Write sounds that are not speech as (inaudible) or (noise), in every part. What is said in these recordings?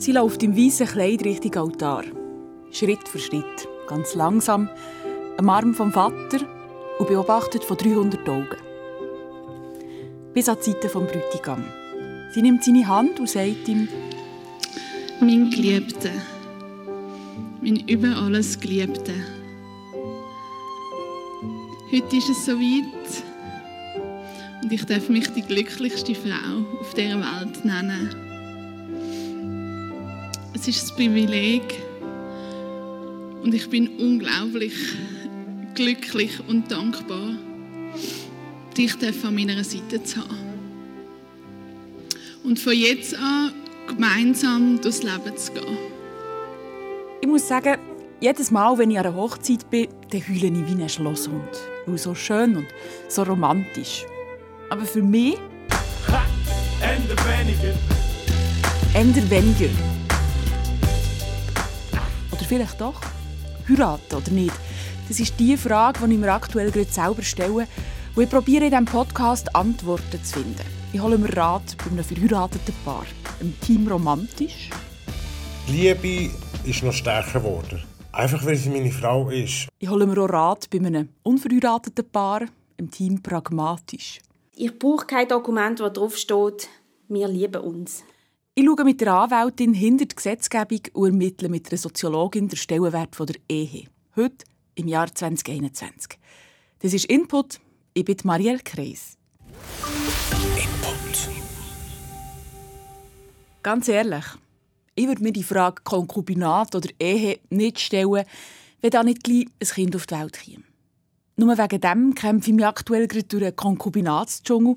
Sie läuft im weißen Kleid Richtung Altar. Schritt für Schritt, ganz langsam, am Arm vom Vater und beobachtet von 300 Augen. Bis an die Seite vom Bräutigam. Sie nimmt seine Hand und sagt ihm, Mein Geliebter, mein über alles Geliebter. Heute ist es soweit und ich darf mich die glücklichste Frau auf dieser Welt nennen. Es ist ein Privileg und ich bin unglaublich glücklich und dankbar, dich an meiner Seite zu haben. Und von jetzt an gemeinsam durchs Leben zu gehen. Ich muss sagen, jedes Mal, wenn ich an einer Hochzeit bin, dann heule ich wie ein Schlosshund. Weil so schön und so romantisch. Aber für mich... Ha! Ende weniger. Ende weniger. Vielleicht doch? Heiraten oder nicht? Das ist die Frage, die ich mir aktuell gerade selber stelle. Und ich probiere in diesem Podcast Antworten zu finden. Ich hole mir Rat bei einem verheirateten Paar. Im Team romantisch. Die Liebe ist noch stärker geworden. Einfach weil sie meine Frau ist. Ich hole mir auch Rat bei einem unverheirateten Paar. Im Team pragmatisch. Ich brauche kein Dokument, wo drauf steht, wir lieben uns. Ich schaue mit der Anwältin hinter die Gesetzgebung und ermittle mit der Soziologin den Stellenwert der Ehe. Heute, im Jahr 2021. Das ist Input. Ich bin Marielle Kreis. Input. Ganz ehrlich, ich würde mir die Frage Konkubinat oder Ehe nicht stellen, wenn da nicht gleich ein Kind auf die Welt käme. Nur wegen dem kämpfe ich mich aktuell gerade durch einen Konkubinatsdschungel.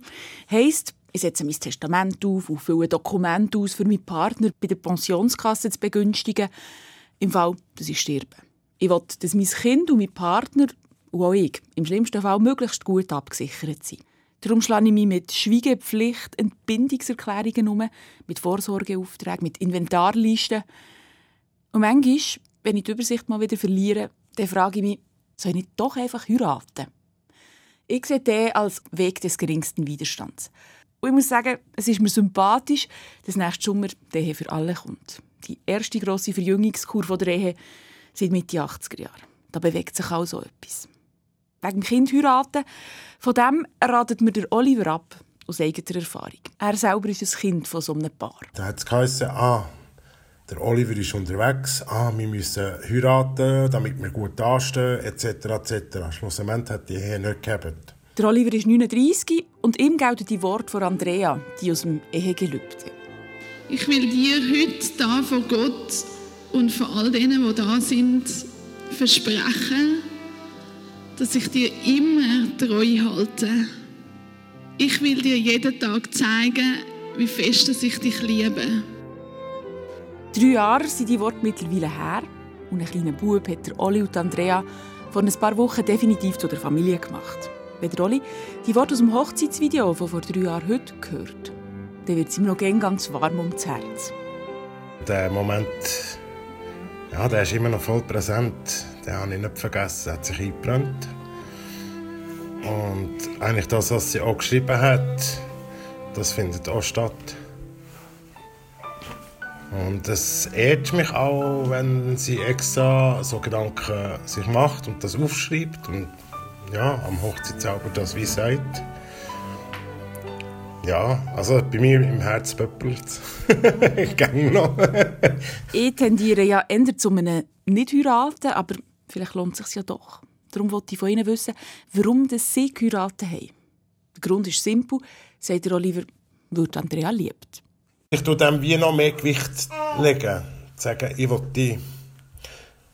Heisst, ich setze mein Testament auf und fülle Dokumente aus, für meinen Partner bei der Pensionskasse zu begünstigen. Im Fall, dass ich sterbe. Ich will, dass mein Kind und mein Partner und auch ich im schlimmsten Fall möglichst gut abgesichert sind. Darum schlage ich mich mit Schweigepflicht, Entbindungserklärungen um, mit Vorsorgeaufträgen, mit Inventarlisten. Und manchmal, wenn ich die Übersicht mal wieder verliere, dann frage ich mich, soll ich nicht doch einfach heiraten? Ich sehe den als Weg des geringsten Widerstands. Und ich muss sagen, es ist mir sympathisch, dass nächsten Sommer die Ehe für alle kommt. Die erste grosse Verjüngungskur der Ehe seit Mitte 80er Jahre. Da bewegt sich auch so etwas. Wegen dem Kind heiraten, von dem ratet mir der Oliver ab, aus eigener Erfahrung. Er selber ist ein Kind von so einem Paar. Da hat es geheißen, ah, der Oliver ist unterwegs, ah, wir müssen heiraten, damit wir gut dastehen, etc. etc. Schlussendlich hat die Ehe nicht gehabt. Der Oliver ist 39 und ihm gelten die Worte von Andrea, die aus dem Ehegelübde. Ich will dir heute da vor Gott und vor all denen, die da sind, versprechen, dass ich dir immer treu halte. Ich will dir jeden Tag zeigen, wie fest ich dich liebe. Drei Jahre sind die Worte mittlerweile her und ein kleiner Bub hat der Oli und Andrea vor ein paar Wochen definitiv zu der Familie gemacht. Oli die Worte aus dem Hochzeitsvideo von vor drei Jahren heute hört, dann wird es ihm noch ganz warm ums Herz. Der Moment, ja, der ist immer noch voll präsent. Den habe ich nicht vergessen, hat sich eingebrannt. Und eigentlich das, was sie auch geschrieben hat, das findet auch statt. Und es ehrt mich auch, wenn sie extra so Gedanken sich macht und das aufschreibt und ja, am Hochzeitszauber das wie sagt. Ja, also bei mir im Herz pöppelt (laughs) es. Noch. (laughs) ich tendiere ja eher zu einem nicht heiraten, aber vielleicht lohnt es sich ja doch. Darum wollte ich von Ihnen wissen, warum das Sie geheiratet haben. Der Grund ist simpel, sagt der Oliver, weil Andrea liebt. Ich tue dem wie noch mehr Gewicht legen. Sagen, ich will die.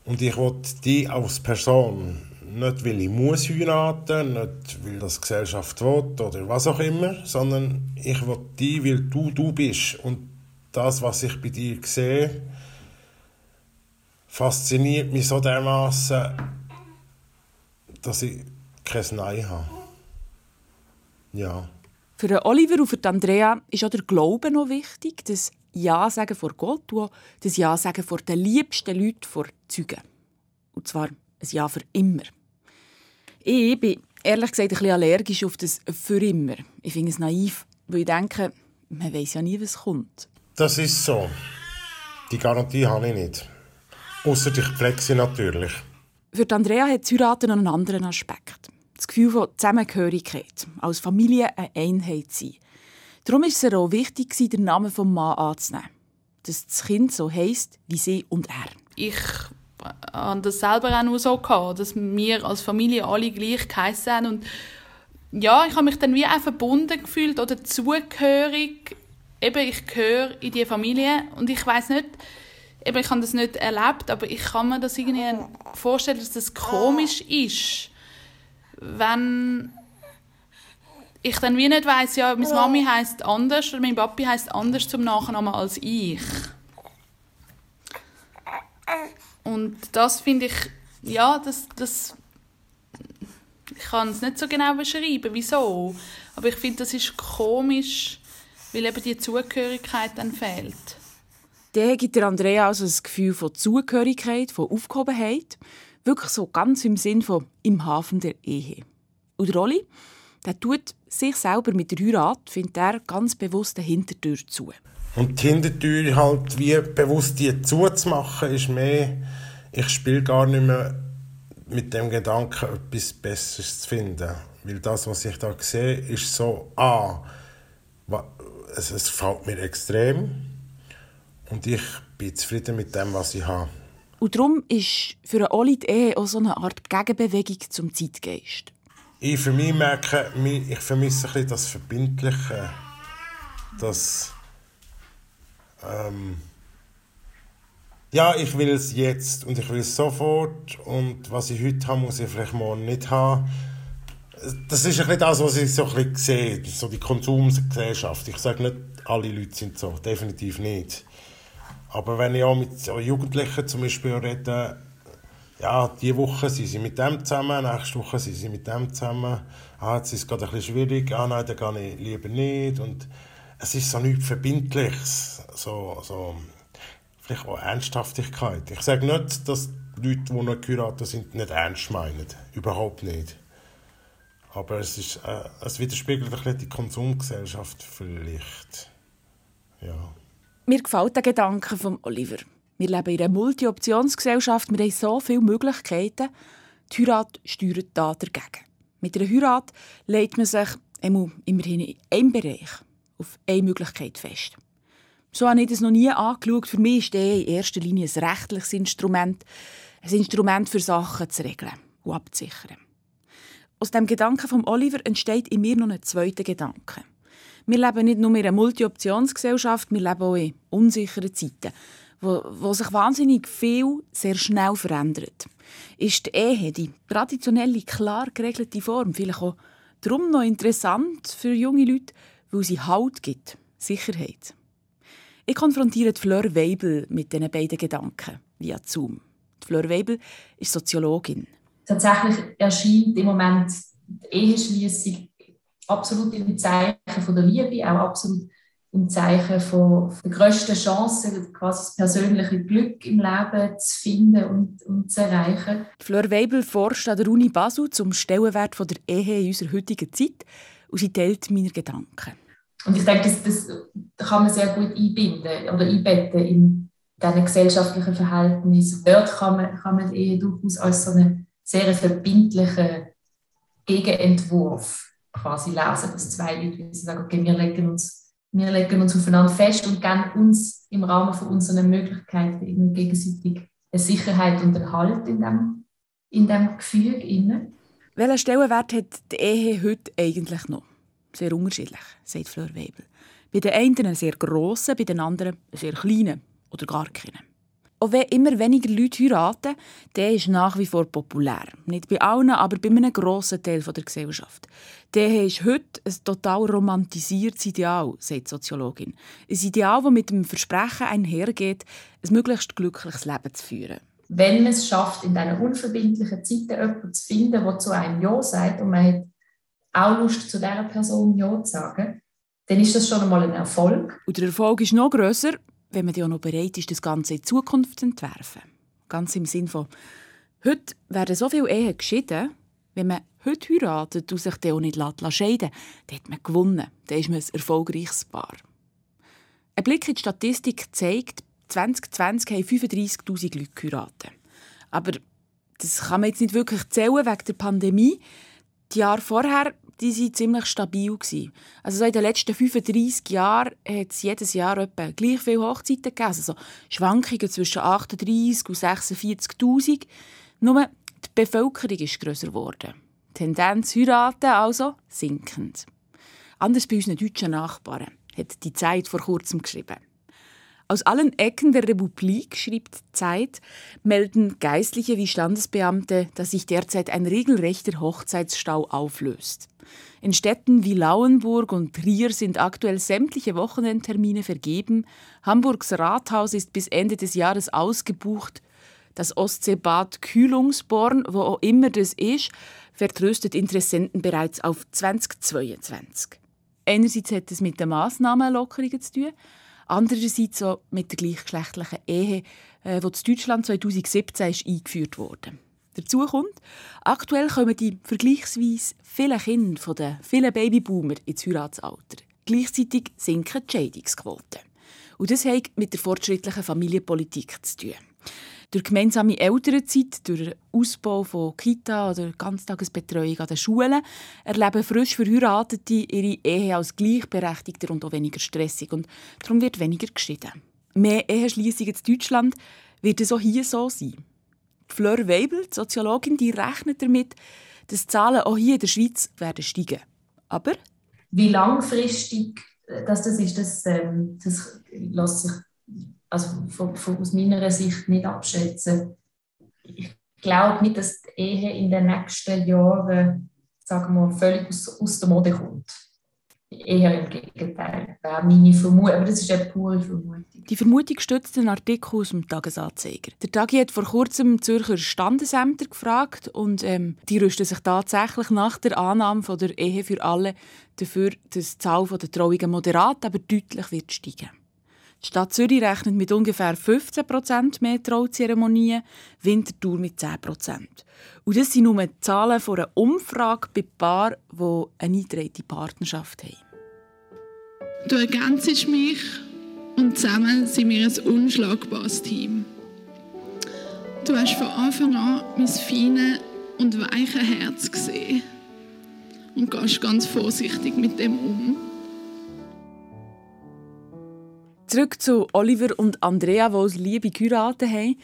Und ich will die als Person. Nicht, weil ich muss heiraten, nicht, weil das Gesellschaft will oder was auch immer, sondern ich will die, weil du du bist. Und das, was ich bei dir sehe, fasziniert mich so dermaßen, dass ich kein Nein habe. Ja. Für Oliver und für Andrea ist auch der Glaube noch wichtig, das Ja sagen vor Gott und das Ja sagen vor den liebsten Leuten, vor Zeugen. Und zwar ein Ja für immer. Ich bin ehrlich gesagt ein bisschen allergisch auf das «für immer». Ich finde es naiv, weil ich denke, man weiß ja nie, was kommt. Das ist so. Die Garantie habe ich nicht. Außer ich pflege sie natürlich. Für Andrea hat das Heiraten einen anderen Aspekt. Das Gefühl von Zusammengehörigkeit, als Familie eine Einheit sein. Darum ist es auch wichtig, den Namen des Mann anzunehmen. Dass das Kind so heisst wie sie und er. Ich habe das selber auch nur so gehabt, dass wir als Familie alle gleich geheissen haben. Und ja, ich habe mich dann wie auch verbunden gefühlt oder zugehörig. Eben, ich gehöre in diese Familie und ich weiß nicht, eben, ich habe das nicht erlebt, aber ich kann mir das irgendwie vorstellen, dass das komisch ist, wenn ich dann wie nicht weiß, ja, meine Mami heißt anders oder mein Papi heißt anders zum Nachnamen als ich. Und das finde ich, ja, das, das ich kann es nicht so genau beschreiben, wieso. Aber ich finde, das ist komisch, weil eben die Zugehörigkeit dann fehlt. Der gibt der Andrea also das Gefühl von Zugehörigkeit, von Aufgehobenheit. Wirklich so ganz im Sinn von im Hafen der Ehe. Und Rolli, der tut sich selber mit der Heirat, findet er ganz bewusst eine Hintertür zu. Und die Hintertür halt wie bewusst die zuzumachen, ist mehr, ich spiele gar nicht mehr mit dem Gedanken, etwas Besseres zu finden. Weil das, was ich da sehe, ist so, ah, es, es gefällt mir extrem und ich bin zufrieden mit dem, was ich habe. Und darum ist für Oli die Ehe auch so eine Art Gegenbewegung zum Zeitgeist. Ich für mich merke, ich vermisse ein bisschen das Verbindliche, das ähm, ja, ich will es jetzt und ich will es sofort und was ich heute habe, muss ich vielleicht morgen nicht haben. Das ist ein das, was ich so ein sehe, so die Konsumgesellschaft. Ich sage nicht, alle Leute sind so, definitiv nicht. Aber wenn ich auch mit Jugendlichen zum Beispiel rede, ja, diese Woche sind sie mit dem zusammen, nächste Woche sind sie mit dem zusammen. Ah, jetzt ist es gerade ein bisschen schwierig, ah nein, dann gehe ich lieber nicht. Und es ist so nichts Verbindliches, so, so, vielleicht auch Ernsthaftigkeit. Ich sage nicht, dass die Leute, die noch geheiratet sind, nicht ernst meinen. Überhaupt nicht. Aber es, ist, äh, es widerspiegelt ein bisschen die Konsumgesellschaft vielleicht. Ja. Mir gefällt der Gedanke von Oliver. Wir leben in einer Multi-Optionsgesellschaft, wir haben so viele Möglichkeiten. Die Heirat steuert da dagegen. Mit einer Heirat legt man sich immerhin in einem Bereich auf eine Möglichkeit fest. So habe ich das noch nie angeschaut. Für mich ist der in erster Linie ein rechtliches Instrument, ein Instrument für Sachen zu regeln und abzusichern. Aus dem Gedanken von Oliver entsteht in mir noch ein zweiter Gedanke. Wir leben nicht nur in einer Multi-Optionsgesellschaft, wir leben auch in unsicheren Zeiten, wo, wo sich wahnsinnig viel sehr schnell verändert. Ist die Ehe, die traditionelle, klar geregelte Form, vielleicht auch darum noch interessant für junge Leute, weil sie Halt gibt, Sicherheit. Ich konfrontiere Fleur Weibel mit diesen beiden Gedanken via Zoom. Fleur Weibel ist Soziologin. Tatsächlich erscheint im Moment die Eheschließung absolut im Zeichen von der Liebe, auch absolut im Zeichen von der grössten Chance, quasi das persönliche Glück im Leben zu finden und, und zu erreichen. Fleur Weibel forscht an der Uni Basel zum Stellenwert von der Ehe in unserer heutigen Zeit und sie teilt meine Gedanken. Und ich denke, das, das kann man sehr gut einbinden oder einbetten in diesen gesellschaftlichen Verhältnissen. Dort kann man, kann man Ehe durchaus als so einen sehr verbindlichen Gegenentwurf quasi lesen, dass zwei Leute sagen, okay, wir legen uns, wir legen uns aufeinander fest und geben uns im Rahmen von unseren Möglichkeiten gegenseitig eine Sicherheit und einen Halt in dem, in dem Gefüge. Innen. Welchen Stellenwert hat die Ehe heute eigentlich noch? Sehr unterschiedlich, sagt Fleur Weibel. Bei den einen einen sehr grossen, bei den anderen einen sehr kleinen oder gar keinen. Auch wenn immer weniger Leute heiraten, der ist nach wie vor populär. Nicht bei allen, aber bei einem grossen Teil der Gesellschaft. Der ist heute ein total romantisiertes Ideal, sagt die Soziologin. Ein Ideal, das mit dem Versprechen einhergeht, ein möglichst glückliches Leben zu führen. Wenn man es schafft, in diesen unverbindlichen Zeiten jemanden zu finden, der zu einem Ja sagt und man hat auch Lust, zu dieser Person Ja zu sagen, dann ist das schon einmal ein Erfolg. Und der Erfolg ist noch grösser, wenn man ja noch bereit ist, das Ganze in Zukunft zu entwerfen. Ganz im Sinn von, heute werden so viele Ehen geschieden, wenn man heute heiratet und sich dann auch nicht scheiden lässt, dann hat man gewonnen. Dann ist man ein erfolgreiches Paar. Ein Blick in die Statistik zeigt, 2020 haben 35'000 Leute geheiratet. Aber das kann man jetzt nicht wirklich zählen wegen der Pandemie. Die Jahre vorher die waren ziemlich stabil. Also so in den letzten 35 Jahren hat es jedes Jahr etwa gleich viele Hochzeiten gegeben. Also so Schwankungen zwischen 38 und 46'000. Nur die Bevölkerung ist grösser geworden. Tendenz heiraten also sinkend. Anders bei unseren deutschen Nachbarn, hat die Zeit vor kurzem geschrieben. Aus allen Ecken der Republik, schrieb Zeit, melden Geistliche wie Standesbeamte, dass sich derzeit ein regelrechter Hochzeitsstau auflöst. In Städten wie Lauenburg und Trier sind aktuell sämtliche Wochenendtermine vergeben. Hamburgs Rathaus ist bis Ende des Jahres ausgebucht. Das Ostseebad Kühlungsborn, wo auch immer das ist, vertröstet Interessenten bereits auf 2022. Einerseits hat es mit den Massnahmenlockerungen zu tun, Andererseits auch mit der gleichgeschlechtlichen Ehe, äh, die in Deutschland 2017 ist eingeführt wurde. Dazu kommt, aktuell kommen die vergleichsweise vielen Kinder von den vielen Babyboomer ins Heiratsalter. Gleichzeitig sinken die Scheidungsquoten. Und das hat mit der fortschrittlichen Familienpolitik zu tun. Durch gemeinsame Elternzeit, durch Ausbau von Kita oder Ganztagesbetreuung an den Schulen erleben frisch Verheiratete ihre Ehe als gleichberechtigter und auch weniger stressig. Und darum wird weniger geschieden. Mehr Eheschliessungen in Deutschland wird es auch hier so sein. Fleur Weibel, die Soziologin, die rechnet damit, dass die Zahlen auch hier in der Schweiz werden steigen. Aber wie langfristig das, das ist, das, ähm, das lässt sich also von, von, aus meiner Sicht nicht abschätzen. Ich glaube nicht, dass die Ehe in den nächsten Jahren sagen wir, völlig aus, aus der Mode kommt. Eher im Gegenteil, wäre meine Vermutung. Aber das ist eine pure Vermutung. Die Vermutung stützt einen Artikel aus dem Tagesanzeiger. Der Tagi hat vor kurzem Zürcher Standesämter gefragt und ähm, die rüsten sich tatsächlich nach der Annahme von der Ehe für alle dafür, dass die Zahl der Trauungen moderat, aber deutlich wird steigen. Die Stadt Zürich rechnet mit ungefähr 15% mehr Trauzeremonien, Winterthur mit 10 Und das sind nur die Zahlen von einer Umfrage bei Paaren, die eine eingetragene Partnerschaft haben. Du ergänzest mich und zusammen sind wir ein unschlagbares Team. Du hast von Anfang an mein feines und weiches Herz gesehen und gehst ganz vorsichtig mit dem um. Zurück zu Oliver und Andrea, die aus Liebe geheiratet haben.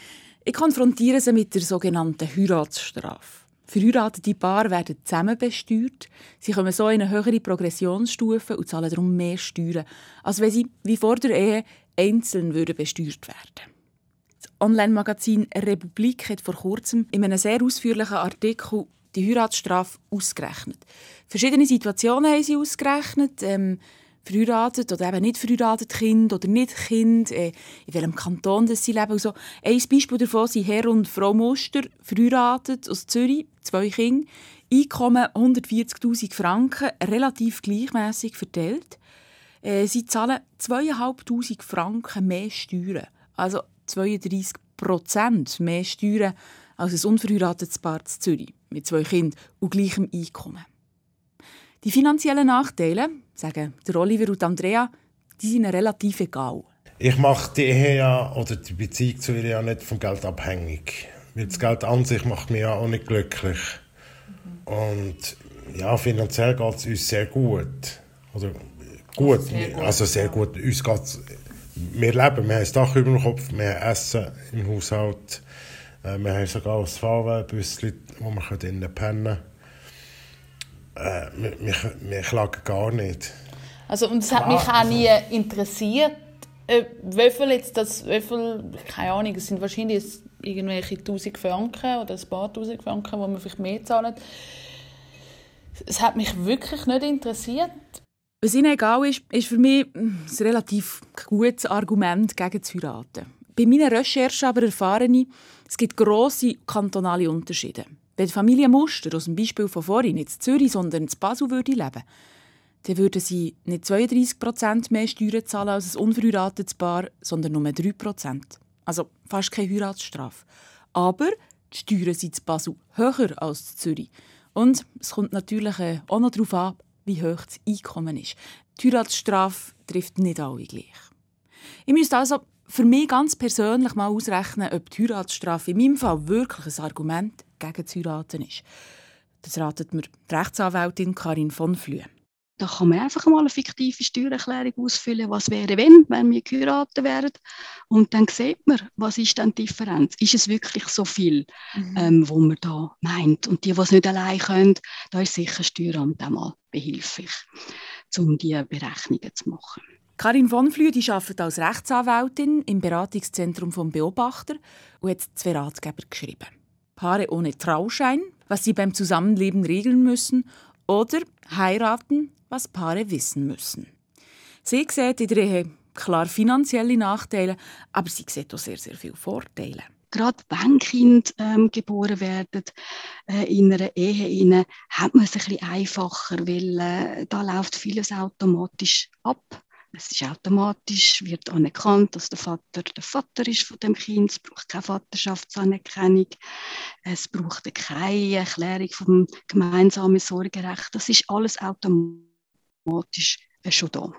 Ich konfrontiere sie mit der sogenannten Heiratsstrafe. Verheiratete Paare werden zusammen besteuert. Sie kommen so in eine höhere Progressionsstufe und zahlen darum mehr Steuern, als wenn sie wie vor der Ehe einzeln würden besteuert werden. Das Online-Magazin Republik hat vor kurzem in einem sehr ausführlichen Artikel die Heiratsstrafe ausgerechnet. Verschiedene Situationen haben sie ausgerechnet. Ähm, verheiratet oder eben nicht verheiratet Kind oder nicht Kind, äh, in welchem Kanton das sie leben. Also, ein Beispiel davon sind Herr und Frau Muster, verheiratet aus Zürich, zwei Kinder, Einkommen 140'000 Franken, relativ gleichmäßig verteilt. Äh, sie zahlen 2'500 Franken mehr Steuern, also 32 Prozent mehr Steuern als ein unverheiratetes Paar in Zürich mit zwei Kindern und gleichem Einkommen. Die finanziellen Nachteile, sagen der Oliver und Andrea, die sind relativ egal. Ich mache die Ehe ja, oder die Beziehung zu ihr ja nicht vom Geld abhängig. Weil das Geld an sich macht mich ja auch nicht glücklich. Und ja, finanziell geht es uns sehr gut. Oder gut, sehr gut. also sehr gut. Uns geht's, wir leben, wir haben ein Dach über dem Kopf, wir haben Essen im Haushalt, äh, wir haben sogar ein Fahrwegbüsschen, wo wir drinnen pennen können äh, wir, wir, klagen gar nicht. Also, und es hat mich auch nie interessiert, äh, wie viel jetzt das, wie viel, keine Ahnung, es sind wahrscheinlich irgendwelche 1000 Franken oder ein paar tausend Franken, wo man vielleicht mehr zahlt. Es hat mich wirklich nicht interessiert. Was ihnen egal ist, ist für mich ein relativ gutes Argument gegen zu heiraten. Bei meinen Recherchen aber erfahren ich, es gibt grosse kantonale Unterschiede. Wenn die Familie Muster aus dem Beispiel von vorhin nicht in Zürich, sondern in Basel würde leben, dann würden sie nicht 32% mehr Steuern zahlen als ein unverheiratetes Paar, sondern nur 3% Also fast keine Heiratsstrafe. Aber die Steuern sind in Basel höher als in Zürich. Und es kommt natürlich äh, auch noch darauf an, wie hoch das Einkommen ist. Die Heiratsstrafe trifft nicht alle gleich. Ich müsste also für mich ganz persönlich mal ausrechnen, ob die Heiratsstrafe in meinem Fall wirklich ein Argument gegen das Heiraten ist. Das ratet mir die Rechtsanwältin Karin von Flühe. Da kann man einfach mal eine fiktive Steuererklärung ausfüllen, was wäre, wenn, wenn wir geheiratet wären. Und dann sieht man, was ist dann die Differenz? Ist es wirklich so viel, mhm. ähm, wo man da meint? Und die, die es nicht allein können, da ist sicher Steueramt auch mal behilflich, um diese Berechnungen zu machen. Karin von Flühe arbeitet als Rechtsanwältin im Beratungszentrum vom Beobachter und hat zwei Ratgeber geschrieben. Paare ohne Trauschein, was sie beim Zusammenleben regeln müssen, oder heiraten, was Paare wissen müssen. Sie sieht in der klar finanzielle Nachteile, aber sie sieht auch sehr, sehr viele Vorteile. Gerade wenn Kinder ähm, geboren werden äh, in einer Ehe, rein, hat man es ein bisschen einfacher, weil äh, da läuft vieles automatisch ab. Es ist automatisch, wird anerkannt, dass der Vater der Vater ist von dem Kind. Es braucht keine Vaterschaftsanerkennung. Es braucht keine Erklärung vom gemeinsamen Sorgerecht. Das ist alles automatisch schon da.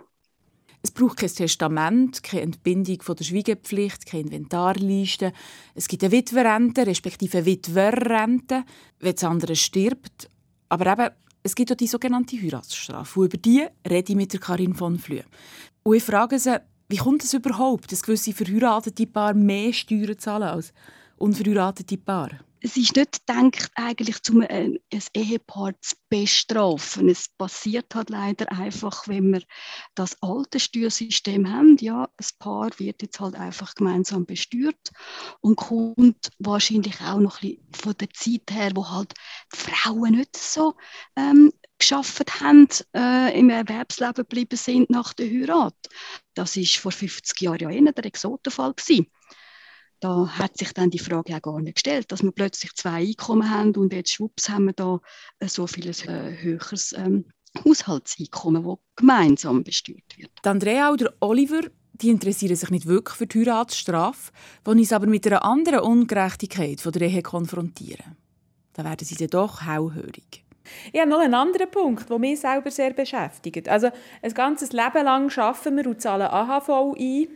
Es braucht kein Testament, keine Entbindung von der Schweigepflicht, keine Inventarliste. Es gibt eine Witwerrente, respektive Witwerrente, wenn das andere stirbt. Aber eben, es gibt auch die sogenannte Heiratsstrafe. Und über die rede ich mit der Karin von Flühe. Und ich frage sie, wie kommt es überhaupt, dass gewisse verheiratete Paar mehr Steuern zahlen als unverheiratete Paare? Es ist nicht gedacht, eigentlich, um ein, ein Ehepaar zu bestrafen. Es passiert halt leider einfach, wenn wir das alte Steuersystem haben. Ja, ein Paar wird jetzt halt einfach gemeinsam besteuert und kommt wahrscheinlich auch noch ein bisschen von der Zeit her, wo halt die Frauen nicht so ähm, geschafft haben, äh, im Erwerbsleben geblieben sind nach der Heirat. Das ist vor 50 Jahren ja eher der Exotenfall gewesen da hat sich dann die Frage auch gar nicht gestellt, dass wir plötzlich zwei Einkommen haben und jetzt schwupps haben wir da äh, so viel äh, höheres ähm, Haushaltseinkommen, das gemeinsam besteuert wird. Die Andrea oder Oliver die interessieren sich nicht wirklich für die Heiratsstrafe, die uns aber mit einer anderen Ungerechtigkeit von der Ehe konfrontieren. Da werden sie dann doch hellhörig. Ich habe noch einen anderen Punkt, der mich selber sehr beschäftigt. Also ein ganzes Leben lang arbeiten wir und zahlen AHV ein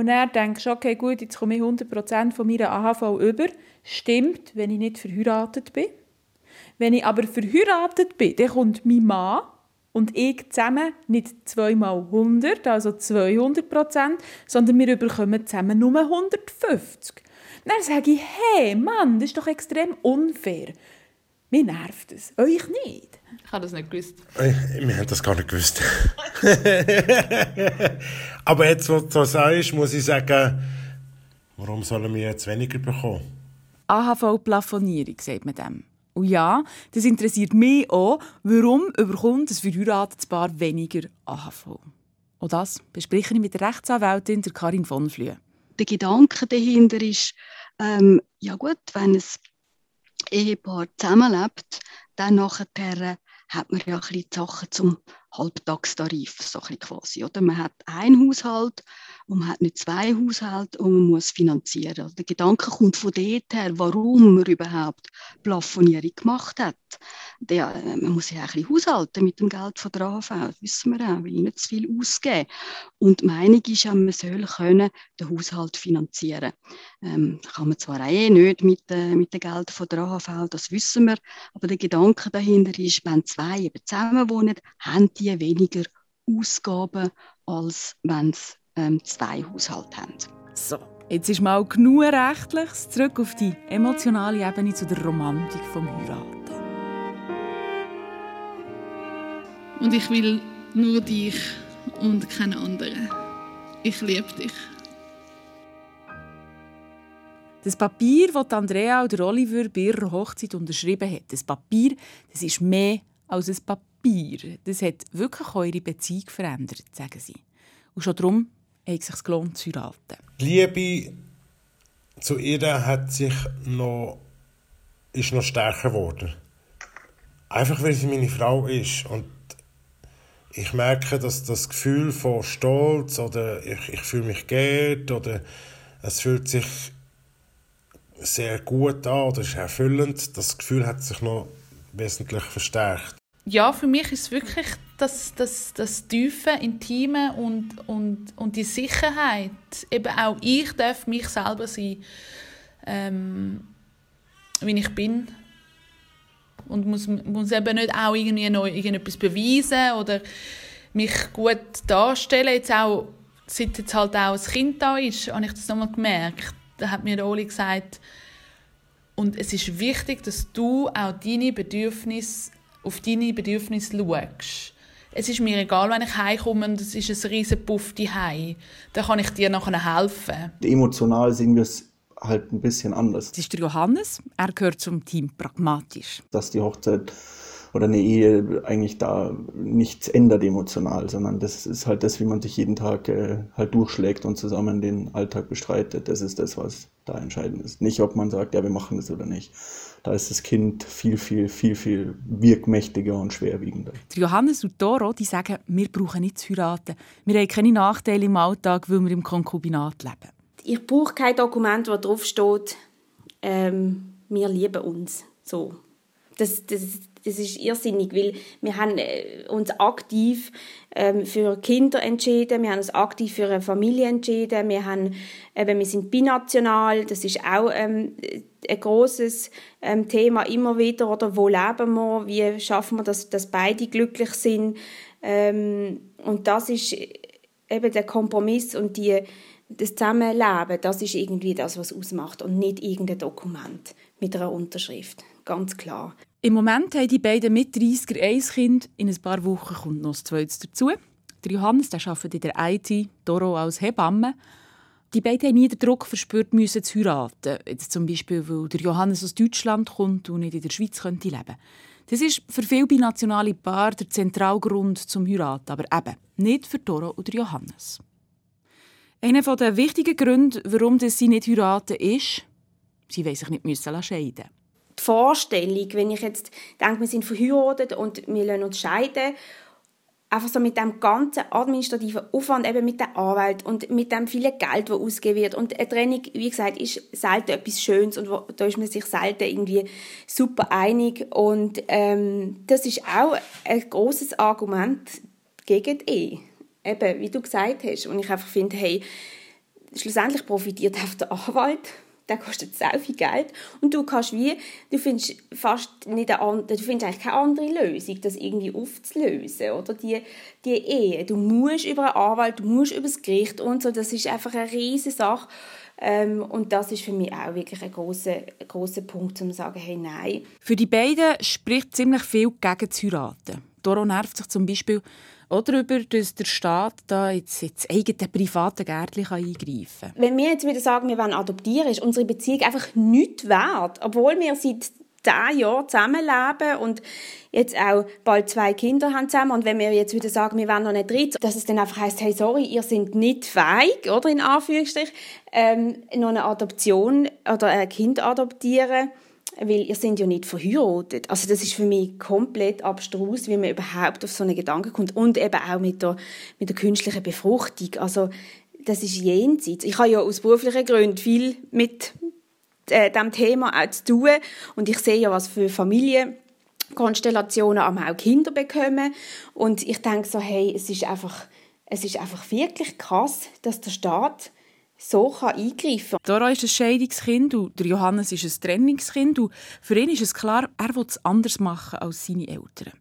und dann denkst du, okay, gut, jetzt komme ich 100% von meiner AHV über. Stimmt, wenn ich nicht verheiratet bin. Wenn ich aber verheiratet bin, dann kommt mein Mann und ich zusammen nicht zweimal 100, also 200% sondern wir bekommen zusammen nur 150. Dann sage ich, hey Mann, das ist doch extrem unfair. Mir nervt es. Euch nicht. Ich habe das nicht gewusst. Ich, wir haben das gar nicht gewusst. (laughs) Aber jetzt, wo du das sagst, muss ich sagen, warum sollen wir jetzt weniger bekommen? AHV-Plafonierung, sagt man dem. Und ja, das interessiert mich auch, warum überkommt ein verheiratetes Paar weniger AHV. Und das bespreche ich mit der Rechtsanwältin der Karin von Flühe. Der Gedanke dahinter ist, ähm, ja gut, wenn ein Ehepaar zusammenlebt, dann nachher hat man ja die Sachen zum Halbtagstarif, so quasi. Oder? Man hat einen Haushalt und man hat nicht zwei Haushalte und man muss finanzieren. Der Gedanke kommt von dort her, warum man überhaupt Plafonierung gemacht hat. Der, äh, man muss ja auch ein bisschen haushalten mit dem Geld von der AHV, das wissen wir auch, will nicht zu viel ausgeben. Und die Meinung ist ja, man soll können den Haushalt finanzieren. Ähm, kann man zwar auch eh nicht mit, äh, mit dem Geld von der AHV, das wissen wir, aber der Gedanke dahinter ist, wenn zwei eben zusammen wohnen, haben die weniger Ausgaben, als wenn sie ähm, zwei Haushalte haben. So, jetzt ist mal genug Rechtliches. Zurück auf die emotionale Ebene zu der Romantik vom Heiraten. Und ich will nur dich und keinen anderen. Ich liebe dich. Das Papier, das Andrea oder Oliver bei ihrer Hochzeit unterschrieben hat, das Papier, das ist mehr als ein Papier. Das hat wirklich eure Beziehung verändert, sagen sie. Und schon darum hat es sich gelohnt zu heiraten. Liebe zu ihr hat sich noch, ist noch stärker geworden. Einfach weil sie meine Frau ist. Und ich merke, dass das Gefühl von Stolz oder ich, ich fühle mich geehrt oder es fühlt sich sehr gut an oder ist erfüllend, das Gefühl hat sich noch wesentlich verstärkt. ja, für mich ist wirklich das, das, das Tiefe, Intime und, und, und die Sicherheit. Eben auch ich darf mich selber sein, ähm, wie ich bin. Und muss, muss eben nicht auch irgendwie noch irgendetwas beweisen oder mich gut darstellen. Jetzt auch, seit jetzt halt auch ein Kind da ist, habe ich das nochmal gemerkt. Da hat mir der Oli gesagt, und es ist wichtig, dass du auch deine Bedürfnisse, auf deine Bedürfnisse schaust. Es ist mir egal, wenn ich heimkomme und es ist ein riesen Puff heim. Dann kann ich dir nachher helfen. Emotional sehen wir es halt ein bisschen anders. Das ist der Johannes. Er gehört zum Team Pragmatisch. Dass die Hochzeit oder eine Ehe eigentlich da nichts ändert emotional, sondern das ist halt das, wie man sich jeden Tag äh, halt durchschlägt und zusammen den Alltag bestreitet. Das ist das, was da entscheidend ist. Nicht, ob man sagt, ja, wir machen das oder nicht. Da ist das Kind viel, viel, viel, viel wirkmächtiger und schwerwiegender. Die Johannes und Doro die sagen, wir brauchen nicht zu heiraten. Wir haben keine Nachteile im Alltag, weil wir im Konkubinat leben. Ich brauche kein Dokument, wo drauf steht, ähm, wir lieben uns. So. Das, das, das ist irrsinnig, weil wir haben äh, uns aktiv ähm, für Kinder entschieden, wir haben uns aktiv für eine Familie entschieden, wir, haben, eben, wir sind binational, das ist auch ähm, ein großes ähm, Thema immer wieder, oder wo leben wir, wie schaffen wir, dass, dass beide glücklich sind ähm, und das ist eben der Kompromiss und die, das Zusammenleben, das ist irgendwie das, was ausmacht und nicht irgendein Dokument mit einer Unterschrift, ganz klar. Im Moment haben die beiden mit 30er ein Kind. In ein paar Wochen kommt noch das zweites dazu. Der Johannes der arbeitet in der IT, Doro als Hebamme. Die beiden haben nie den Druck verspürt, müssen zu heiraten. Jetzt zum Beispiel, weil der Johannes aus Deutschland kommt und nicht in der Schweiz könnte leben Das ist für viele binationale Paare der Zentralgrund zum Heiraten, aber eben nicht für Doro oder Johannes. Einer der wichtigen Gründe, warum sie nicht heiraten, ist, sie wollen sich nicht scheiden die Vorstellung, wenn ich jetzt denke, wir sind verheiratet und wir lassen uns scheiden, einfach so mit dem ganzen administrativen Aufwand, eben mit der Anwalt und mit dem vielen Geld, das ausgegeben wird. Und eine Trennung, wie gesagt, ist selten etwas Schönes und da ist man sich selten irgendwie super einig. Und ähm, das ist auch ein großes Argument gegen die Ehe. Eben, wie du gesagt hast. Und ich einfach finde, hey, schlussendlich profitiert auch der Anwalt der kostet sehr viel Geld. Und du kannst wie, du findest fast nicht eine, du findest eigentlich keine andere Lösung, das irgendwie aufzulösen, oder? Die, die Ehe, du musst über einen Anwalt, du musst über das Gericht und so, das ist einfach eine riesige Sache. Ähm, und das ist für mich auch wirklich ein großer großer Punkt, um zu sagen, hey, nein. Für die beiden spricht ziemlich viel gegen zu heiraten. Doro nervt sich zum Beispiel auch darüber, dass der Staat da jetzt ins eigene private Gärtchen eingreifen kann. Wenn wir jetzt wieder sagen, wir wollen adoptieren, ist unsere Beziehung einfach nichts wert. Obwohl wir seit zehn Jahren zusammenleben und jetzt auch bald zwei Kinder haben zusammen. Und wenn wir jetzt wieder sagen, wir wollen noch nicht dritt, dass es dann einfach heisst, hey, sorry, ihr seid nicht feig, oder in Anführungsstrich, ähm, noch eine Adoption oder ein Kind adoptieren weil ihr seid ja nicht verheiratet. Also das ist für mich komplett abstrus, wie man überhaupt auf so einen Gedanken kommt und eben auch mit der, mit der künstlichen Befruchtung. Also das ist jenseits. Ich habe ja aus beruflichen Gründen viel mit äh, dem Thema auch zu tun und ich sehe ja, was für Familienkonstellationen auch Kinder bekommen und ich denke so, hey, es ist einfach, es ist einfach wirklich krass, dass der Staat so kann eingreifen kann. Dora ist ein Scheidungskind und der Johannes ist ein Trennungskind. Und für ihn ist es klar, er will es anders machen als seine Eltern.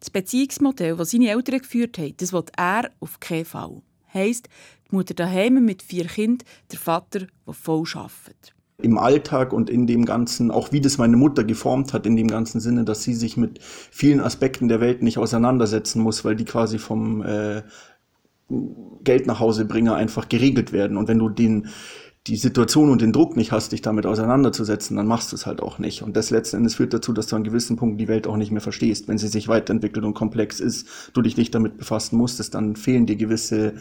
Das Beziehungsmodell, das seine Eltern geführt haben, das will er auf keinen Fall. Heißt, die Mutter daheim mit vier Kindern, der Vater, der voll arbeitet. Im Alltag und in dem Ganzen, auch wie das meine Mutter geformt hat, in dem ganzen Sinne, dass sie sich mit vielen Aspekten der Welt nicht auseinandersetzen muss, weil die quasi vom äh, Geld nach Hause bringe, einfach geregelt werden. Und wenn du den, die Situation und den Druck nicht hast, dich damit auseinanderzusetzen, dann machst du es halt auch nicht. Und das letzten Endes führt dazu, dass du an gewissen Punkten die Welt auch nicht mehr verstehst. Wenn sie sich weiterentwickelt und komplex ist, du dich nicht damit befassen musstest, dann fehlen dir gewisse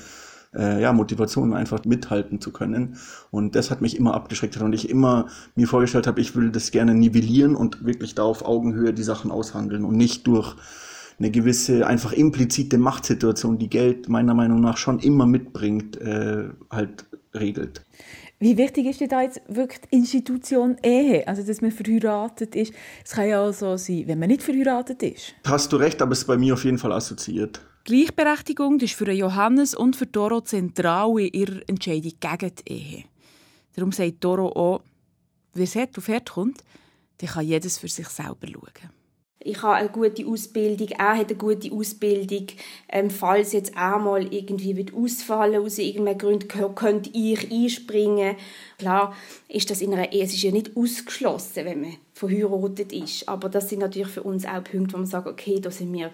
äh, ja, Motivationen, einfach mithalten zu können. Und das hat mich immer abgeschreckt und ich immer mir vorgestellt habe, ich will das gerne nivellieren und wirklich da auf Augenhöhe die Sachen aushandeln und nicht durch eine gewisse einfach implizite Machtsituation, die Geld meiner Meinung nach schon immer mitbringt, äh, halt regelt. Wie wichtig ist denn da jetzt wirklich die Institution Ehe? Also, dass man verheiratet ist. Es kann ja auch so sein, wenn man nicht verheiratet ist. Hast du recht, aber es ist bei mir auf jeden Fall assoziiert. Gleichberechtigung ist für Johannes und für Doro zentral in ihrer Entscheidung gegen die Ehe. Darum sagt Doro auch, wer es hart auf hart kommt, der kann jedes für sich selber schauen ich habe eine gute Ausbildung, er hat eine gute Ausbildung. Ähm, falls jetzt auch mal irgendwie wird ausfallen aus irgendeinem Grund, könnte ich einspringen. Klar ist das in einer Ehe, es ist ja nicht ausgeschlossen, wenn man verheiratet ist. Aber das sind natürlich für uns auch Punkte, wo man sagt, okay, da sind wir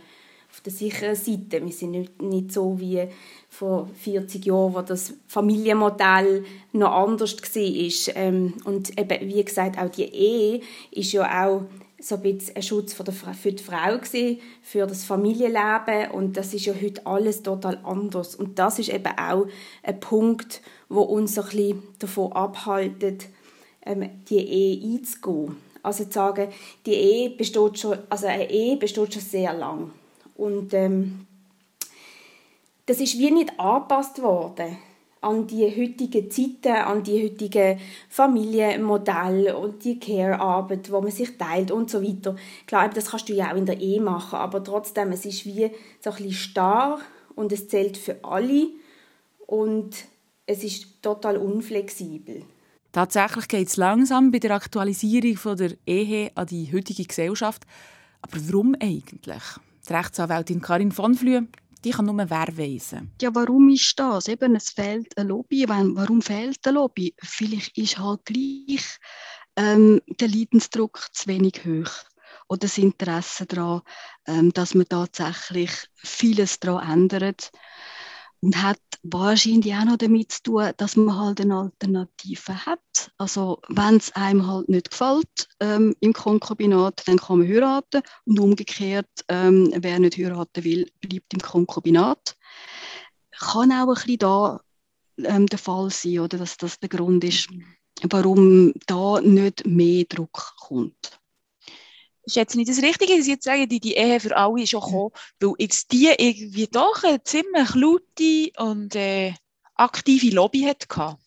auf der sicheren Seite. Wir sind nicht, nicht so wie vor 40 Jahren, wo das Familienmodell noch anders war. Ähm, und eben, wie gesagt, auch die Ehe ist ja auch so ein bisschen ein Schutz für die Frau für das Familienleben. Und das ist ja heute alles total anders. Und das ist eben auch ein Punkt, wo uns so ein bisschen davon abhaltet, ähm, die Ehe einzugehen. Also zu sagen, die Ehe besteht schon, also eine Ehe besteht schon sehr lang. Und ähm, das ist wie nicht angepasst worden an die heutigen Zeiten, an die heutigen Familienmodelle und die Care-Arbeit, wo man sich teilt und so weiter. Klar, das kannst du ja auch in der Ehe machen, aber trotzdem, es ist wie so ein bisschen starr und es zählt für alle und es ist total unflexibel. Tatsächlich geht es langsam bei der Aktualisierung von der Ehe an die heutige Gesellschaft. Aber warum eigentlich? Die Rechtsanwältin Karin von Flühe die kann nur wer weisen. Ja, warum ist das? Eben, es fehlt ein Lobby. Warum fehlt ein Lobby? Vielleicht ist halt gleich ähm, der Leidensdruck zu wenig hoch oder das Interesse daran, ähm, dass man tatsächlich vieles daran ändert und hat wahrscheinlich auch noch damit zu tun, dass man halt eine Alternative hat. Also wenn es einem halt nicht gefällt ähm, im Konkubinat, dann kann man heiraten und umgekehrt, ähm, wer nicht heiraten will, bleibt im Konkubinat. Kann auch ein bisschen da ähm, der Fall sein, oder dass das der Grund ist, warum da nicht mehr Druck kommt ist jetzt nicht das Richtige, dass ich jetzt sage, die, die Ehe für alle ist schon gekommen, weil jetzt die irgendwie doch eine ziemlich laute und äh, aktive Lobby hatte.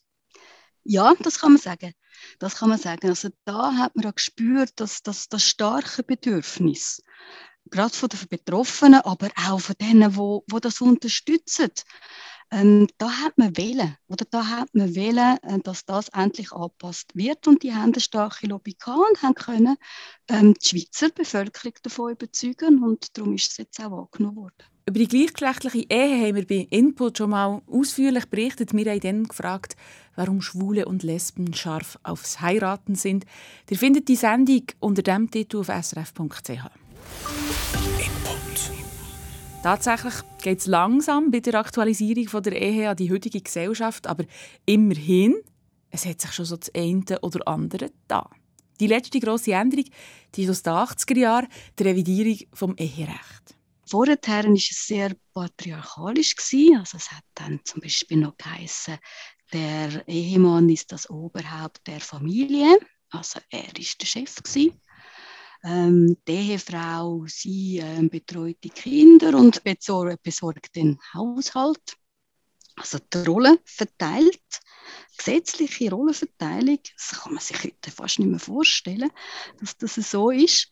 Ja, das kann man sagen. Das kann man sagen. Also da hat man auch gespürt, dass, dass das starke Bedürfnis, gerade von den Betroffenen, aber auch von denen, wo, wo das unterstützen, ähm, da hat man wählen oder da hat man wählen, äh, dass das endlich angepasst wird und die haben eine starke Lobby gehabt und haben können ähm, die Schweizer Bevölkerung davon überzeugen und darum ist es jetzt auch angenommen worden. Über die gleichgeschlechtliche Ehe haben wir bei Input schon mal ausführlich berichtet. Wir haben dann gefragt, warum Schwule und Lesben scharf aufs Heiraten sind. Ihr findet die Sendung unter dem Titel auf srf.ch. Tatsächlich geht es langsam bei der Aktualisierung von der Ehe an die heutige Gesellschaft, aber immerhin, es hat sich schon so das eine oder andere da. Die letzte grosse Änderung die ist aus den 80er Jahren, die Revidierung des Eherechts. Vorher war es sehr patriarchalisch. Also es hat dann zum Beispiel noch geheißen, der Ehemann ist das Oberhaupt der Familie. Also er war der Chef. Gewesen. Ähm, die Ehefrau, sie ähm, betreut die Kinder und besorgt, den Haushalt. Also die Rolle verteilt, gesetzliche Rollenverteilung, das kann man sich heute fast nicht mehr vorstellen, dass das so ist.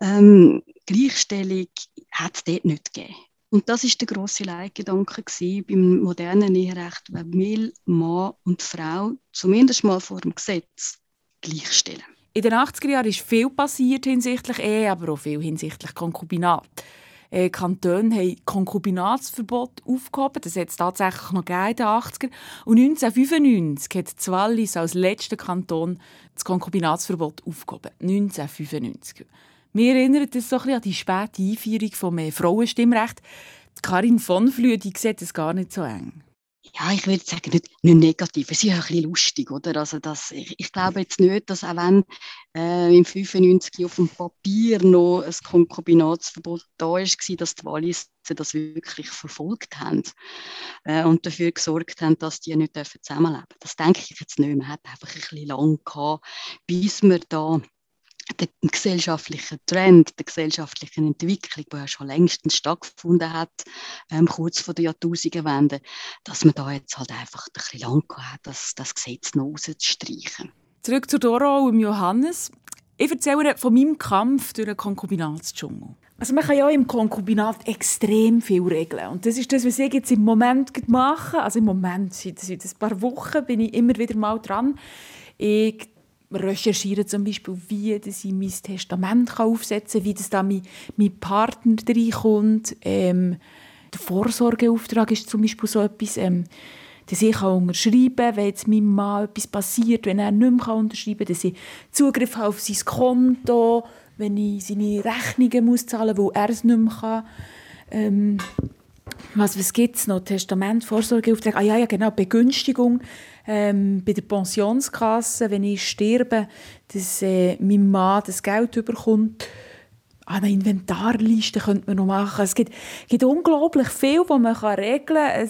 Ähm, Gleichstellung hat es dort nicht gegeben. Und das ist der große Leitgedanke beim modernen Eherecht, weil Mann und Frau zumindest mal vor dem Gesetz gleichstellen. In den 80er Jahren ist viel passiert hinsichtlich Ehe, aber auch viel hinsichtlich Konkubinat. Äh, Kantone haben Konkubinatsverbot aufgehoben. Das hat es tatsächlich noch in den 80er. Und 1995 hat das Wallis als letzter Kanton das Konkubinatsverbot aufgehoben. 1995. Wir erinnern uns so ein bisschen an die späte Einführung des Frauenstimmrechts. Karin von Flüe, sieht es gar nicht so eng ja, ich würde sagen, nicht, nicht negativ, es ist ein bisschen lustig, oder? Also das, ich, ich glaube jetzt nicht, dass auch wenn äh, im 95 auf dem Papier noch ein Konkubinatsverbot da war, dass die Wallis das wirklich verfolgt haben äh, und dafür gesorgt haben, dass die nicht zusammenleben dürfen. Das denke ich jetzt nicht. Man hat einfach ein bisschen lang gehabt, bis man da der gesellschaftlichen Trend, der gesellschaftlichen Entwicklung, die ja schon längstens stattgefunden hat, ähm, kurz vor der Jahrtausendwende, dass man da jetzt halt einfach ein bisschen lang hat, das, das Gesetz noch rauszustreichen. Zurück zu Doro und Johannes. Ich erzähle von meinem Kampf durch den Konkubinatsdschungel. Also man kann ja im Konkubinat extrem viel regeln. Und das ist das, was ich jetzt im Moment mache. Also im Moment, seit, seit ein paar Wochen bin ich immer wieder mal dran. Ich recherchiere zum Beispiel, wie ich mein Testament aufsetzen kann, wie das da mein, mein Partner reinkommt. Ähm, der Vorsorgeauftrag ist zum Beispiel so etwas, ähm, dass ich unterschreiben kann, wenn jetzt meinem Mann etwas passiert, wenn er nicht mehr unterschreiben kann, dass ich Zugriff habe auf sein Konto, wenn ich seine Rechnungen muss zahlen muss, weil er es nicht mehr kann. Ähm, was, was gibt es noch? Testament, Vorsorgeauftrag, ah ja, ja genau, Begünstigung ähm, bei der Pensionskasse, wenn ich sterbe, dass äh, mein Mann das Geld überkommt. Ah, eine Inventarliste könnte man noch machen. Es gibt, gibt unglaublich viel, was man kann regeln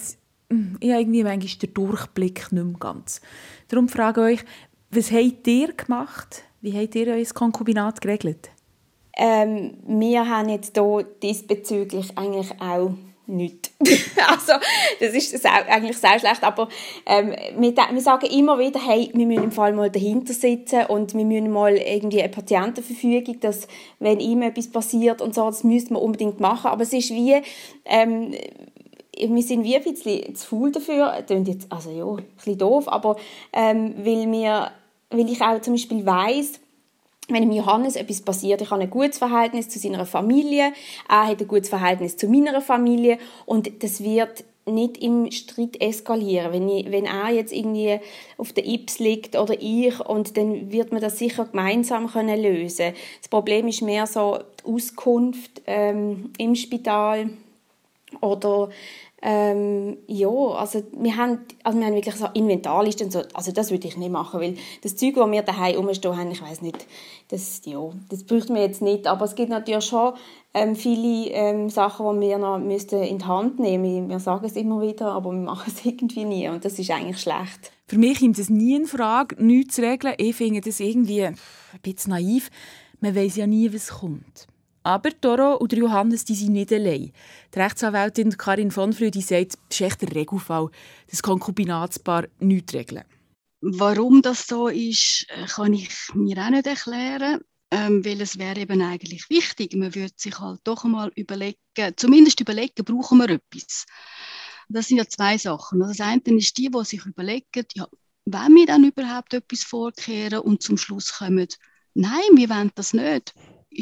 kann. Ich habe irgendwie manchmal den Durchblick nicht mehr ganz. Darum frage ich euch, was habt ihr gemacht? Wie habt ihr euer Konkubinat geregelt? Ähm, wir haben jetzt hier diesbezüglich eigentlich auch nichts. (laughs) also, das ist eigentlich sehr schlecht, aber ähm, wir, wir, sagen immer wieder, hey, wir müssen im Fall mal dahinter sitzen und wir müssen mal irgendwie eine Patientenverfügung, dass, wenn ihm etwas passiert und so, das müsste man unbedingt machen, aber es ist wie, ähm, wir sind wie ein bisschen zu faul dafür, das klingt jetzt, also ja, ein bisschen doof, aber ähm, weil, wir, weil ich auch zum Beispiel weiss, wenn dem Johannes etwas passiert, ich habe ein gutes Verhältnis zu seiner Familie, er hat ein gutes Verhältnis zu meiner Familie und das wird nicht im Streit eskalieren. Wenn, ich, wenn er jetzt irgendwie auf der Ips liegt oder ich und dann wird man das sicher gemeinsam können lösen. Das Problem ist mehr so die Auskunft ähm, im Spital oder ähm, ja, also wir haben, also wir haben wirklich so Inventarlisten so, also das würde ich nicht machen, weil das Zeug, das wir daheim rumstehen haben, ich weiß nicht, das, ja, das bräuchten wir jetzt nicht, aber es gibt natürlich schon ähm, viele ähm, Sachen, die wir noch müssten in die Hand nehmen Wir sagen es immer wieder, aber wir machen es (laughs) irgendwie nie und das ist eigentlich schlecht. Für mich kommt es nie in Frage, nichts zu regeln. Ich finde das irgendwie ein bisschen naiv. Man weiß ja nie, was kommt. Aber Doro und Johannes die sind nicht allein. Die Rechtsanwältin Karin von Früh sagt, das ist echt der Regelfall, das Konkubinatspaar nichts regeln. Warum das so ist, kann ich mir auch nicht erklären. Ähm, weil es wäre eben eigentlich wichtig. Man würde sich halt doch einmal überlegen, zumindest überlegen, brauchen wir etwas. Das sind ja zwei Sachen. Das eine ist die, die sich überlegen, ja, wollen wir dann überhaupt etwas vorkehren und zum Schluss kommen, nein, wir wollen das nicht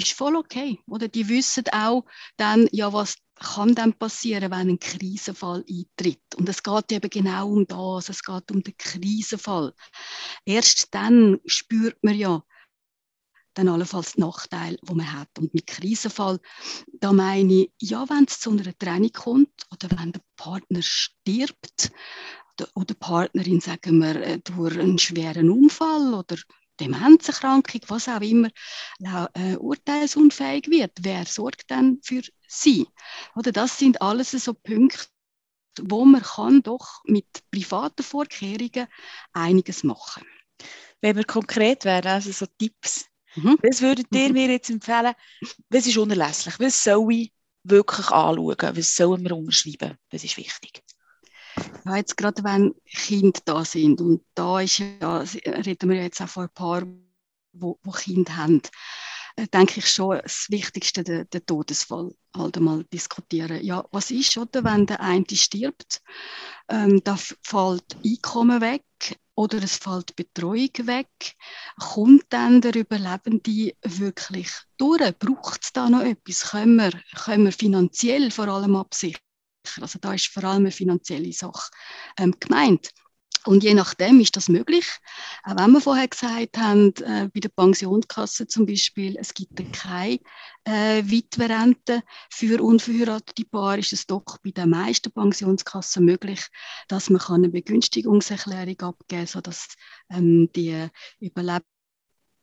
ist voll okay. Oder die wissen auch dann, ja, was kann dann passieren, wenn ein Krisenfall eintritt. Und es geht eben genau um das, es geht um den Krisenfall. Erst dann spürt man ja dann allenfalls Nachteil, wo man hat. Und mit Krisenfall, da meine ich, ja, wenn es zu einer Trennung kommt oder wenn der Partner stirbt oder Partnerin, sagen wir, äh, durch einen schweren Unfall oder Demenzerkrankung, was auch immer, äh, urteilsunfähig wird, wer sorgt dann für sie? Oder das sind alles so Punkte, wo man kann doch mit privaten Vorkehrungen einiges machen. Wenn wir konkret wären, also so Tipps, mhm. was würdet ihr mhm. mir jetzt empfehlen? Was ist unerlässlich? Was soll ich wirklich anschauen? Was sollen wir unterschreiben? Was ist wichtig? Ja, jetzt gerade wenn Kinder da sind und da ist ja, reden wir jetzt auch von ein paar, wo, wo Kinder haben, äh, denke ich schon, das Wichtigste, der, der Todesfall, halt einmal diskutieren. Ja, was ist, oder, wenn der eine stirbt, ähm, da fällt Einkommen weg oder es fällt Betreuung weg. Kommt dann der Überlebende wirklich durch? Braucht es da noch etwas? Können wir, können wir finanziell vor allem absichern? Also da ist vor allem eine finanzielle Sache ähm, gemeint. Und je nachdem ist das möglich. Auch wenn wir vorher gesagt haben, äh, bei der Pensionskasse zum Beispiel, es gibt keine äh, Witwerrente für unverheiratete Paare, ist es doch bei den meisten Pensionskassen möglich, dass man eine Begünstigungserklärung abgeben kann, sodass ähm, die Überlebenden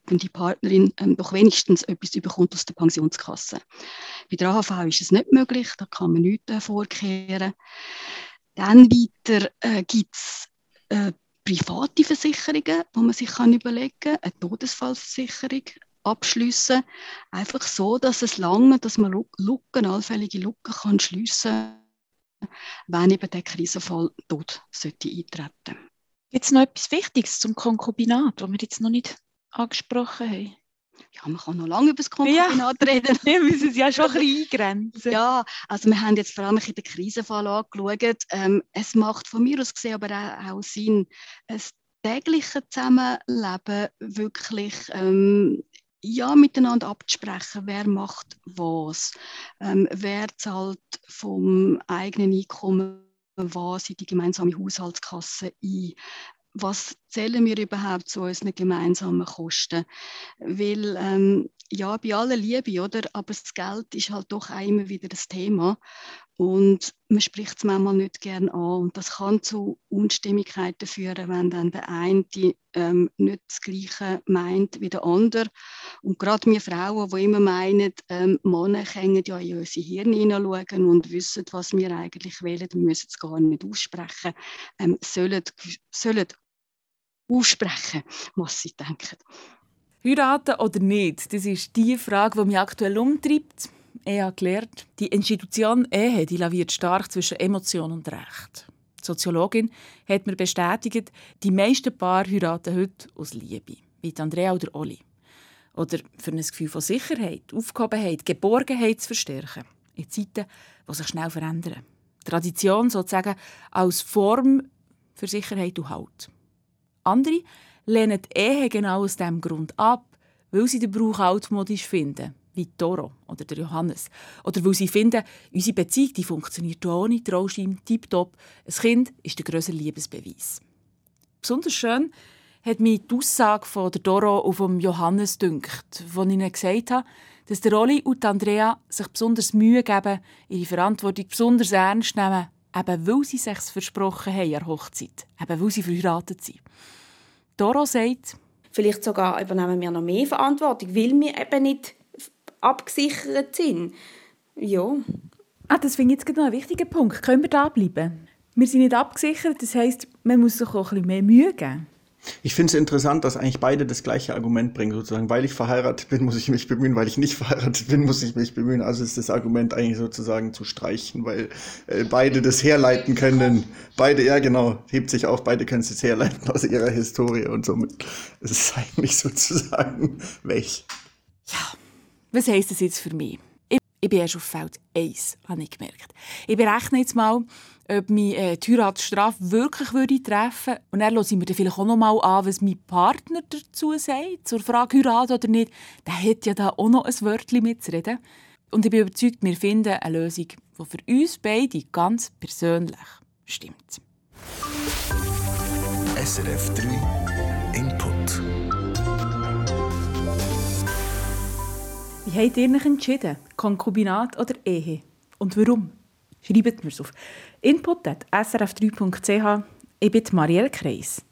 wenn die Partnerin ähm, doch wenigstens etwas bekommt aus der Pensionskasse. Bei der AHV ist es nicht möglich, da kann man nichts äh, vorkehren. Dann weiter äh, gibt es äh, private Versicherungen, wo man sich kann überlegen kann, eine Todesfallversicherung abschliessen. Einfach so, dass es lange, dass man Lücken, allfällige Lücken kann schliessen, wenn eben der Krisenfall dort sollte. Gibt es noch etwas Wichtiges zum Konkubinat, das wir jetzt noch nicht angesprochen haben? Ja, man kann noch lange über das Konkubinat ja. reden. (laughs) wir müssen es ja schon ein bisschen eingrenzen. Ja, also wir haben jetzt vor allem in den Krisenfall angeschaut. Ähm, es macht von mir aus gesehen aber auch, auch Sinn, ein tägliches Zusammenleben wirklich ähm, ja, miteinander abzusprechen, wer macht was, ähm, wer zahlt vom eigenen Einkommen was in die gemeinsame Haushaltskasse ein, was zählen wir überhaupt zu unseren gemeinsamen Kosten? Weil, ähm, ja, bei aller Liebe, oder? Aber das Geld ist halt doch auch immer wieder das Thema. Und man spricht es manchmal nicht gern an. Und das kann zu Unstimmigkeiten führen, wenn dann der eine ähm, nicht das Gleiche meint wie der andere. Und gerade wir Frauen, die immer meinen, ähm, Männer können ja in unsere Hirne hineinschauen und wissen, was wir eigentlich wollen, wir müssen es gar nicht aussprechen, ähm, sollen, sollen aussprechen, was sie denken. Heiraten oder nicht, das ist die Frage, die mich aktuell umtreibt. Ich habe gelernt, die Institution Ehe die laviert stark zwischen Emotion und Recht. Die Soziologin hat mir bestätigt, die meisten Paare heiraten heute aus Liebe, wie Andrea oder Olli. Oder für ein Gefühl von Sicherheit, Aufgehobenheit, Geborgenheit zu verstärken. In Zeiten, die sich schnell verändern. Tradition sozusagen als Form für Sicherheit und Halt. Andere lehnen die Ehe genau aus diesem Grund ab, weil sie den Brauch altmodisch finden, wie Toro oder der Johannes. Oder weil sie finden, unsere Beziehung die funktioniert ohne Trauschein tiptop. Ein Kind ist der grössere Liebesbeweis. Besonders schön hat mich die Aussage von der Doro und vom Johannes dünkt, wo ihnen gesagt habe, dass der Oli und Andrea sich besonders Mühe geben, ihre Verantwortung besonders ernst nehmen, eben weil sie sich versprochen haben an der Hochzeit, eben weil sie verheiratet sind. Doro sagt, vielleicht sogar übernehmen wir noch mehr Verantwortung, weil wir eben nicht abgesichert sind. Ja. Ah, das finde ich jetzt noch ein wichtiger Punkt. Können wir da bleiben? Wir sind nicht abgesichert, das heisst, man muss sich auch ein bisschen mehr Mühe geben. Ich finde es interessant, dass eigentlich beide das gleiche Argument bringen, sozusagen, weil ich verheiratet bin, muss ich mich bemühen, weil ich nicht verheiratet bin, muss ich mich bemühen. Also ist das Argument eigentlich sozusagen zu streichen, weil äh, beide das herleiten können. Beide, ja genau, hebt sich auf, beide können es herleiten aus ihrer Historie und somit ist es eigentlich sozusagen (laughs) weg. Ja, was heisst das jetzt für mich? Ich, ich bin erst auf Feld 1, habe ich gemerkt. Ich berechne jetzt mal, ob mich äh, die Heiratsstrafe wirklich würde treffen würde. Und dann hören wir dann vielleicht auch noch mal an, was mein Partner dazu sagt, zur Frage Heirat oder nicht. Der hat ja da auch noch ein Wörtchen mitzureden. Und ich bin überzeugt, wir finden eine Lösung, die für uns beide ganz persönlich stimmt. SRF 3 Input. Wie habt ihr euch entschieden? Konkubinat oder Ehe? Und warum? Schreibt mir auf input.srf3.ch. Ich bin Marielle Kreis.